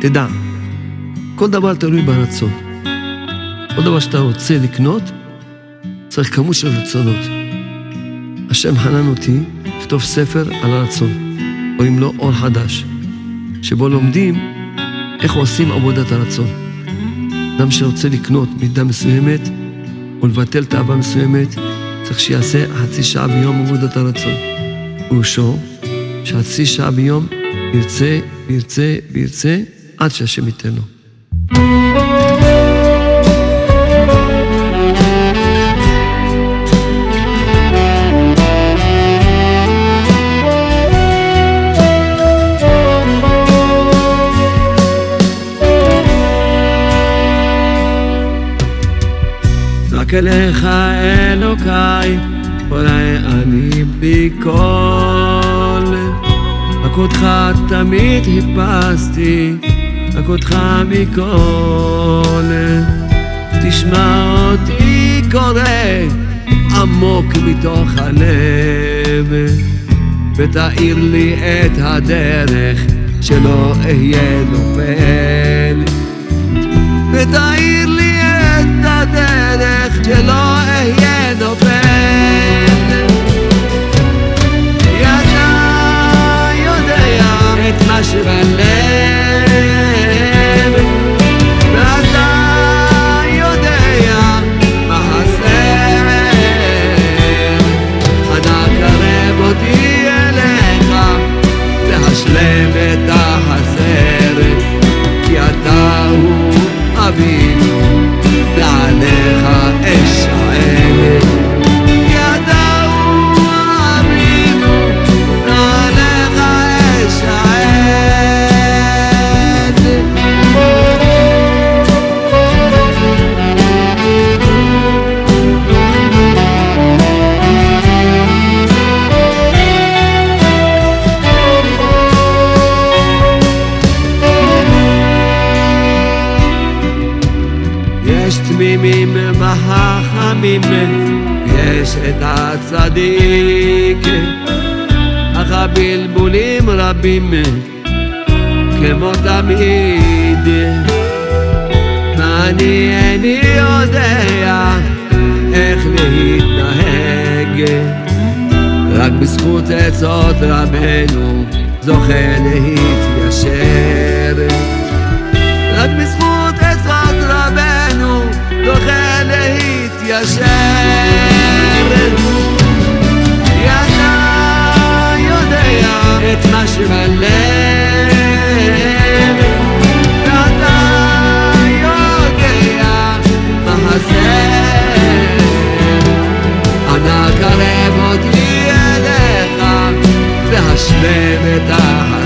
תדע, כל דבר תלוי ברצון. כל דבר שאתה רוצה לקנות, צריך כמות של רצונות. השם חנן אותי לכתוב ספר על הרצון, או אם לא, אור חדש, שבו לומדים איך עושים עבודת הרצון. אדם שרוצה לקנות מידה מסוימת, או לבטל תאווה מסוימת, צריך שיעשה חצי שעה ביום עבודת הרצון. פירושו שחצי שעה ביום ירצה, וירצה, וירצה, עד שהשם ייתן לו. רק אליך אלוקיי, אולי אני קול. רק אותך תמיד חיפשתי, רק אותך מכל. תשמע אותי קורא עמוק מתוך הלב, ותאיר לי את הדרך שלא אהיה נופל. ותאיר יש תמימים וחכמים, יש את הצדיק, אך הבלבולים רבים, כמו תמיד. ואני איני יודע איך להתנהג, רק בזכות עצות רבנו זוכה להתיישר. רק בזכות והשלם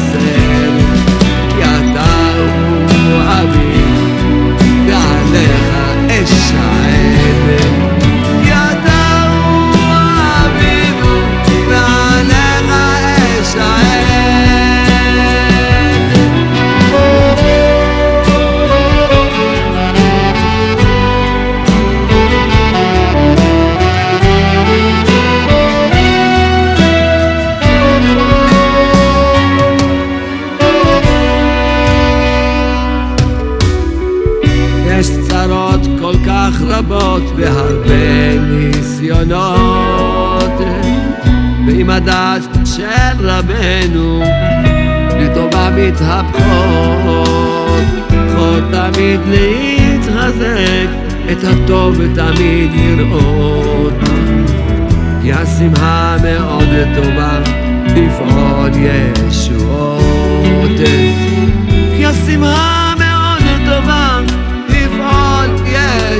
כך רבות והרבה ניסיונות. ועם הדעת של רבנו לטובה מתהפכות. יכול תמיד להתחזק את הטוב ותמיד לראות. כי השמחה מאוד טובה לפעול ישועות. כי השמחה מאוד טובה